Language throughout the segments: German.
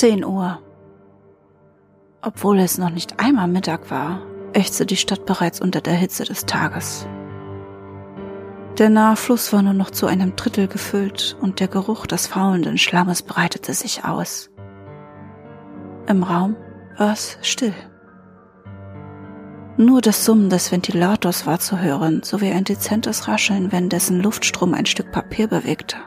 Zehn Uhr. Obwohl es noch nicht einmal Mittag war, ächzte die Stadt bereits unter der Hitze des Tages. Der nahe Fluss war nur noch zu einem Drittel gefüllt und der Geruch des faulenden Schlammes breitete sich aus. Im Raum war es still. Nur das Summen des Ventilators war zu hören, sowie ein dezentes Rascheln, wenn dessen Luftstrom ein Stück Papier bewegte.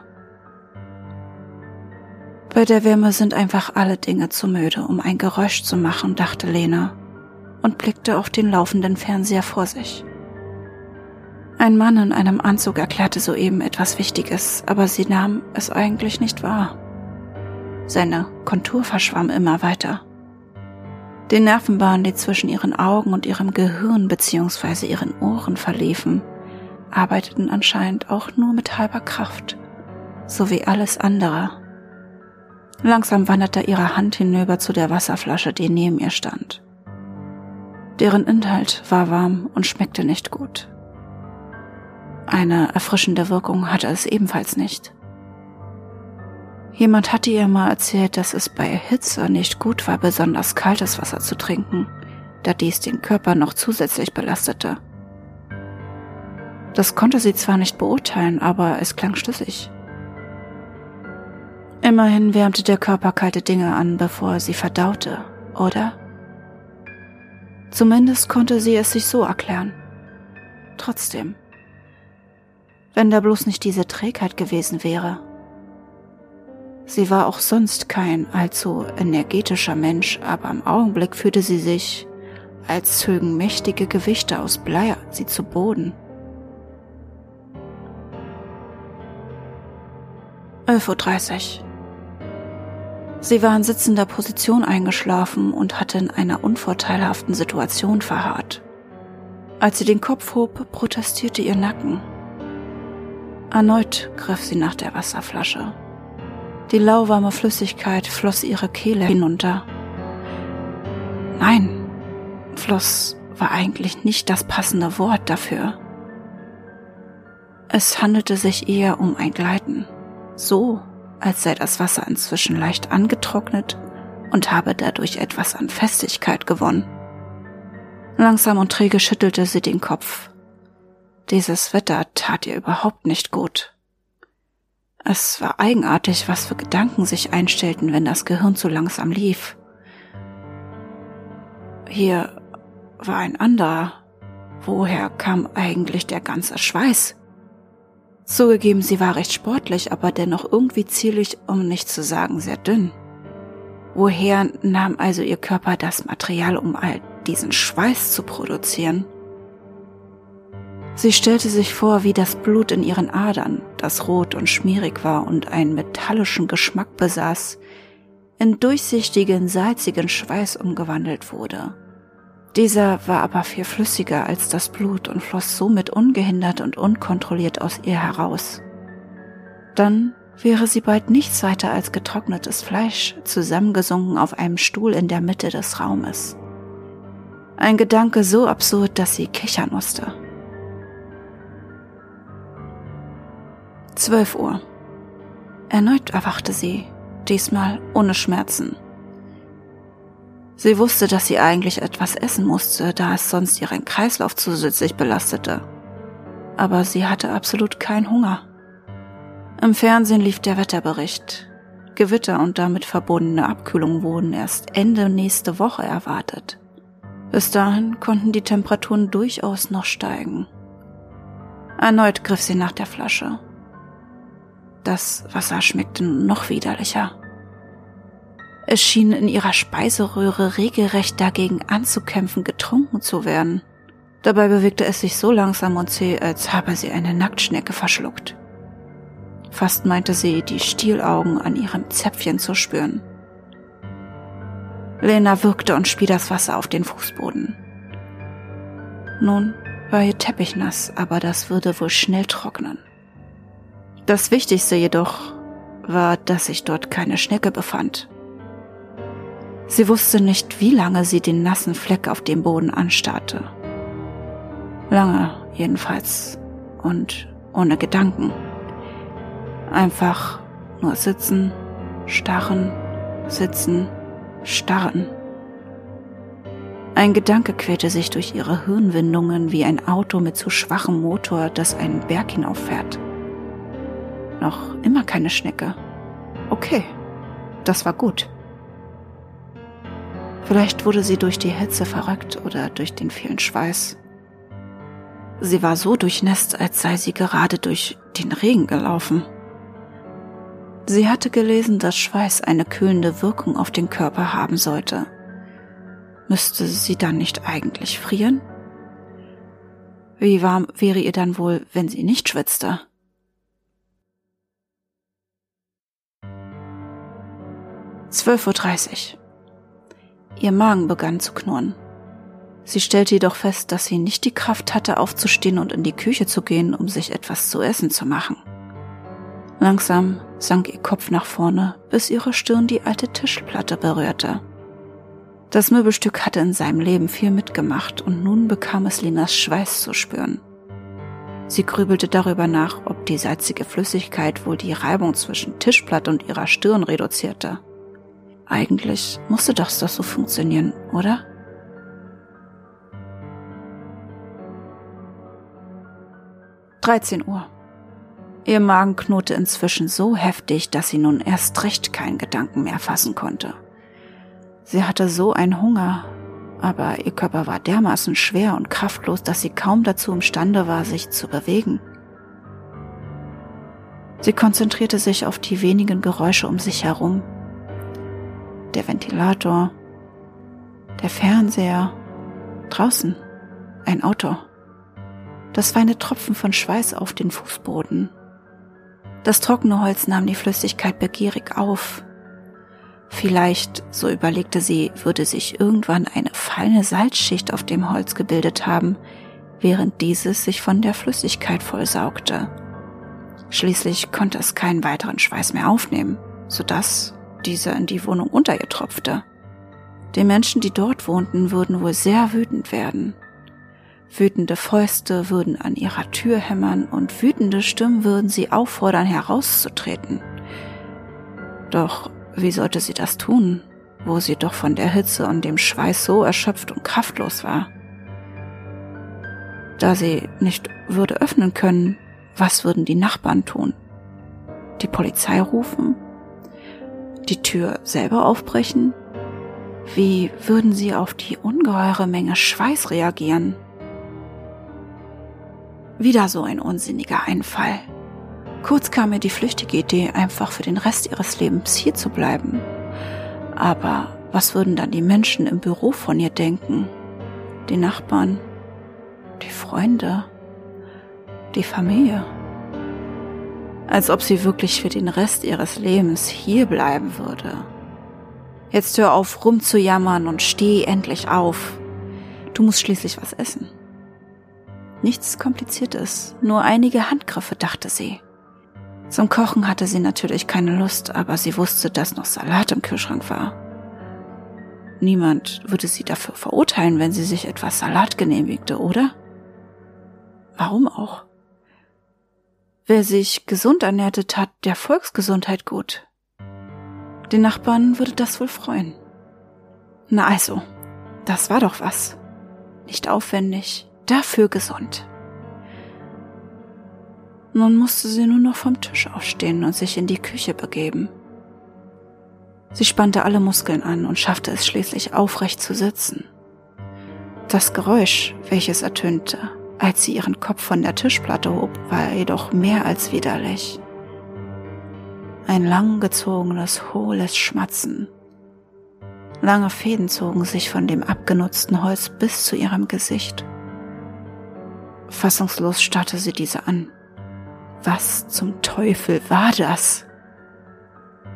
Bei der Wärme sind einfach alle Dinge zu müde, um ein Geräusch zu machen, dachte Lena und blickte auf den laufenden Fernseher vor sich. Ein Mann in einem Anzug erklärte soeben etwas Wichtiges, aber sie nahm es eigentlich nicht wahr. Seine Kontur verschwamm immer weiter. Die Nervenbahnen, die zwischen ihren Augen und ihrem Gehirn bzw. ihren Ohren verliefen, arbeiteten anscheinend auch nur mit halber Kraft, so wie alles andere Langsam wanderte ihre Hand hinüber zu der Wasserflasche, die neben ihr stand. Deren Inhalt war warm und schmeckte nicht gut. Eine erfrischende Wirkung hatte es ebenfalls nicht. Jemand hatte ihr mal erzählt, dass es bei Hitze nicht gut war, besonders kaltes Wasser zu trinken, da dies den Körper noch zusätzlich belastete. Das konnte sie zwar nicht beurteilen, aber es klang schlüssig. Immerhin wärmte der Körper kalte Dinge an, bevor er sie verdaute, oder? Zumindest konnte sie es sich so erklären. Trotzdem. Wenn da bloß nicht diese Trägheit gewesen wäre. Sie war auch sonst kein allzu energetischer Mensch, aber im Augenblick fühlte sie sich, als zögen mächtige Gewichte aus Blei sie zu Boden. 11.30 Uhr. Sie war in sitzender Position eingeschlafen und hatte in einer unvorteilhaften Situation verharrt. Als sie den Kopf hob, protestierte ihr Nacken. Erneut griff sie nach der Wasserflasche. Die lauwarme Flüssigkeit floss ihre Kehle hinunter. Nein, floss war eigentlich nicht das passende Wort dafür. Es handelte sich eher um ein Gleiten. So als sei das Wasser inzwischen leicht angetrocknet und habe dadurch etwas an Festigkeit gewonnen. Langsam und träge schüttelte sie den Kopf. Dieses Wetter tat ihr überhaupt nicht gut. Es war eigenartig, was für Gedanken sich einstellten, wenn das Gehirn zu langsam lief. Hier war ein anderer. Woher kam eigentlich der ganze Schweiß? Zugegeben, sie war recht sportlich, aber dennoch irgendwie zierlich, um nicht zu sagen sehr dünn. Woher nahm also ihr Körper das Material, um all diesen Schweiß zu produzieren? Sie stellte sich vor, wie das Blut in ihren Adern, das rot und schmierig war und einen metallischen Geschmack besaß, in durchsichtigen, salzigen Schweiß umgewandelt wurde. Dieser war aber viel flüssiger als das Blut und floss somit ungehindert und unkontrolliert aus ihr heraus. Dann wäre sie bald nichts weiter als getrocknetes Fleisch, zusammengesunken auf einem Stuhl in der Mitte des Raumes. Ein Gedanke so absurd, dass sie kichern musste. Zwölf Uhr. Erneut erwachte sie, diesmal ohne Schmerzen. Sie wusste, dass sie eigentlich etwas essen musste, da es sonst ihren Kreislauf zusätzlich belastete. Aber sie hatte absolut keinen Hunger. Im Fernsehen lief der Wetterbericht. Gewitter und damit verbundene Abkühlung wurden erst Ende nächste Woche erwartet. Bis dahin konnten die Temperaturen durchaus noch steigen. Erneut griff sie nach der Flasche. Das Wasser schmeckte noch widerlicher. Es schien in ihrer Speiseröhre regelrecht dagegen anzukämpfen, getrunken zu werden. Dabei bewegte es sich so langsam und zäh, als habe sie eine Nacktschnecke verschluckt. Fast meinte sie, die Stielaugen an ihrem Zäpfchen zu spüren. Lena wirkte und spie das Wasser auf den Fußboden. Nun war ihr Teppich nass, aber das würde wohl schnell trocknen. Das Wichtigste jedoch war, dass sich dort keine Schnecke befand. Sie wusste nicht, wie lange sie den nassen Fleck auf dem Boden anstarrte. Lange jedenfalls und ohne Gedanken. Einfach nur sitzen, starren sitzen, starren. Ein Gedanke quälte sich durch ihre Hirnwindungen wie ein Auto mit zu schwachem Motor, das einen Berg hinauffährt. Noch immer keine Schnecke. Okay, das war gut. Vielleicht wurde sie durch die Hitze verrückt oder durch den vielen Schweiß. Sie war so durchnässt, als sei sie gerade durch den Regen gelaufen. Sie hatte gelesen, dass Schweiß eine kühlende Wirkung auf den Körper haben sollte. Müsste sie dann nicht eigentlich frieren? Wie warm wäre ihr dann wohl, wenn sie nicht schwitzte? Zwölf Uhr. dreißig. Ihr Magen begann zu knurren. Sie stellte jedoch fest, dass sie nicht die Kraft hatte, aufzustehen und in die Küche zu gehen, um sich etwas zu essen zu machen. Langsam sank ihr Kopf nach vorne, bis ihre Stirn die alte Tischplatte berührte. Das Möbelstück hatte in seinem Leben viel mitgemacht und nun bekam es Linas Schweiß zu spüren. Sie grübelte darüber nach, ob die salzige Flüssigkeit wohl die Reibung zwischen Tischplatte und ihrer Stirn reduzierte. Eigentlich musste das doch so funktionieren, oder? Dreizehn Uhr. Ihr Magen knurrte inzwischen so heftig, dass sie nun erst recht keinen Gedanken mehr fassen konnte. Sie hatte so einen Hunger, aber ihr Körper war dermaßen schwer und kraftlos, dass sie kaum dazu imstande war, sich zu bewegen. Sie konzentrierte sich auf die wenigen Geräusche um sich herum. Der Ventilator, der Fernseher, draußen, ein Auto. Das feine Tropfen von Schweiß auf den Fußboden das trockene Holz nahm die Flüssigkeit begierig auf. Vielleicht, so überlegte sie, würde sich irgendwann eine feine Salzschicht auf dem Holz gebildet haben, während dieses sich von der Flüssigkeit vollsaugte. Schließlich konnte es keinen weiteren Schweiß mehr aufnehmen, sodass dieser in die Wohnung unter ihr tropfte. Die Menschen, die dort wohnten, würden wohl sehr wütend werden. Wütende Fäuste würden an ihrer Tür hämmern und wütende Stimmen würden sie auffordern, herauszutreten. Doch wie sollte sie das tun, wo sie doch von der Hitze und dem Schweiß so erschöpft und kraftlos war? Da sie nicht würde öffnen können, was würden die Nachbarn tun? Die Polizei rufen? Die Tür selber aufbrechen? Wie würden sie auf die ungeheure Menge Schweiß reagieren? Wieder so ein unsinniger Einfall. Kurz kam mir die flüchtige Idee, einfach für den Rest ihres Lebens hier zu bleiben. Aber was würden dann die Menschen im Büro von ihr denken? Die Nachbarn? Die Freunde? Die Familie? Als ob sie wirklich für den Rest ihres Lebens hier bleiben würde. Jetzt hör auf rumzujammern und steh endlich auf. Du musst schließlich was essen. Nichts Kompliziertes, nur einige Handgriffe, dachte sie. Zum Kochen hatte sie natürlich keine Lust, aber sie wusste, dass noch Salat im Kühlschrank war. Niemand würde sie dafür verurteilen, wenn sie sich etwas Salat genehmigte, oder? Warum auch? Wer sich gesund ernährte, tat der Volksgesundheit gut. Den Nachbarn würde das wohl freuen. Na also, das war doch was. Nicht aufwendig, dafür gesund. Nun musste sie nur noch vom Tisch aufstehen und sich in die Küche begeben. Sie spannte alle Muskeln an und schaffte es schließlich aufrecht zu sitzen. Das Geräusch, welches ertönte, als sie ihren Kopf von der Tischplatte hob, war jedoch mehr als widerlich. Ein langgezogenes, hohles Schmatzen. Lange Fäden zogen sich von dem abgenutzten Holz bis zu ihrem Gesicht. Fassungslos starrte sie diese an. Was zum Teufel war das?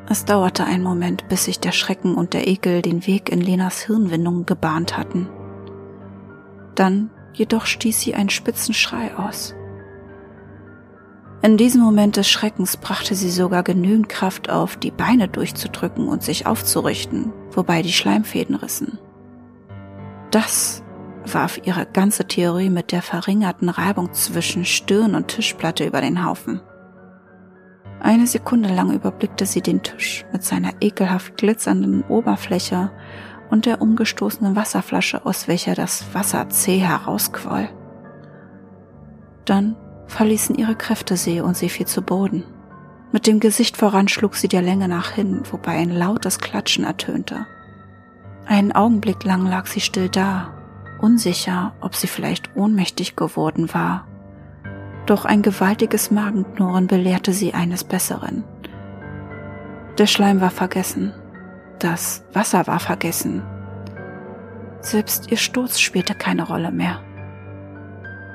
Es dauerte einen Moment, bis sich der Schrecken und der Ekel den Weg in Lenas Hirnwindungen gebahnt hatten. Dann jedoch stieß sie einen spitzen Schrei aus. In diesem Moment des Schreckens brachte sie sogar genügend Kraft auf, die Beine durchzudrücken und sich aufzurichten, wobei die Schleimfäden rissen. Das warf ihre ganze Theorie mit der verringerten Reibung zwischen Stirn und Tischplatte über den Haufen. Eine Sekunde lang überblickte sie den Tisch mit seiner ekelhaft glitzernden Oberfläche und der umgestoßenen Wasserflasche, aus welcher das Wasser zäh herausquoll. Dann verließen ihre Kräfte sie und sie fiel zu Boden. Mit dem Gesicht voran schlug sie der Länge nach hin, wobei ein lautes Klatschen ertönte. Einen Augenblick lang lag sie still da, unsicher, ob sie vielleicht ohnmächtig geworden war. Doch ein gewaltiges Magenknurren belehrte sie eines Besseren. Der Schleim war vergessen, das Wasser war vergessen. Selbst ihr Sturz spielte keine Rolle mehr.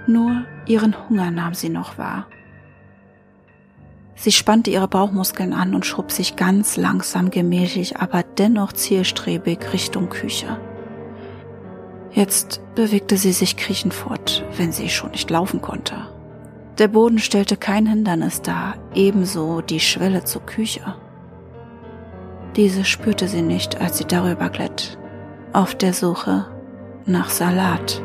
Nur ihren Hunger nahm sie noch wahr. Sie spannte ihre Bauchmuskeln an und schob sich ganz langsam gemächlich, aber dennoch zielstrebig Richtung Küche. Jetzt bewegte sie sich kriechend fort, wenn sie schon nicht laufen konnte. Der Boden stellte kein Hindernis dar, ebenso die Schwelle zur Küche. Diese spürte sie nicht, als sie darüber glitt, auf der Suche nach Salat.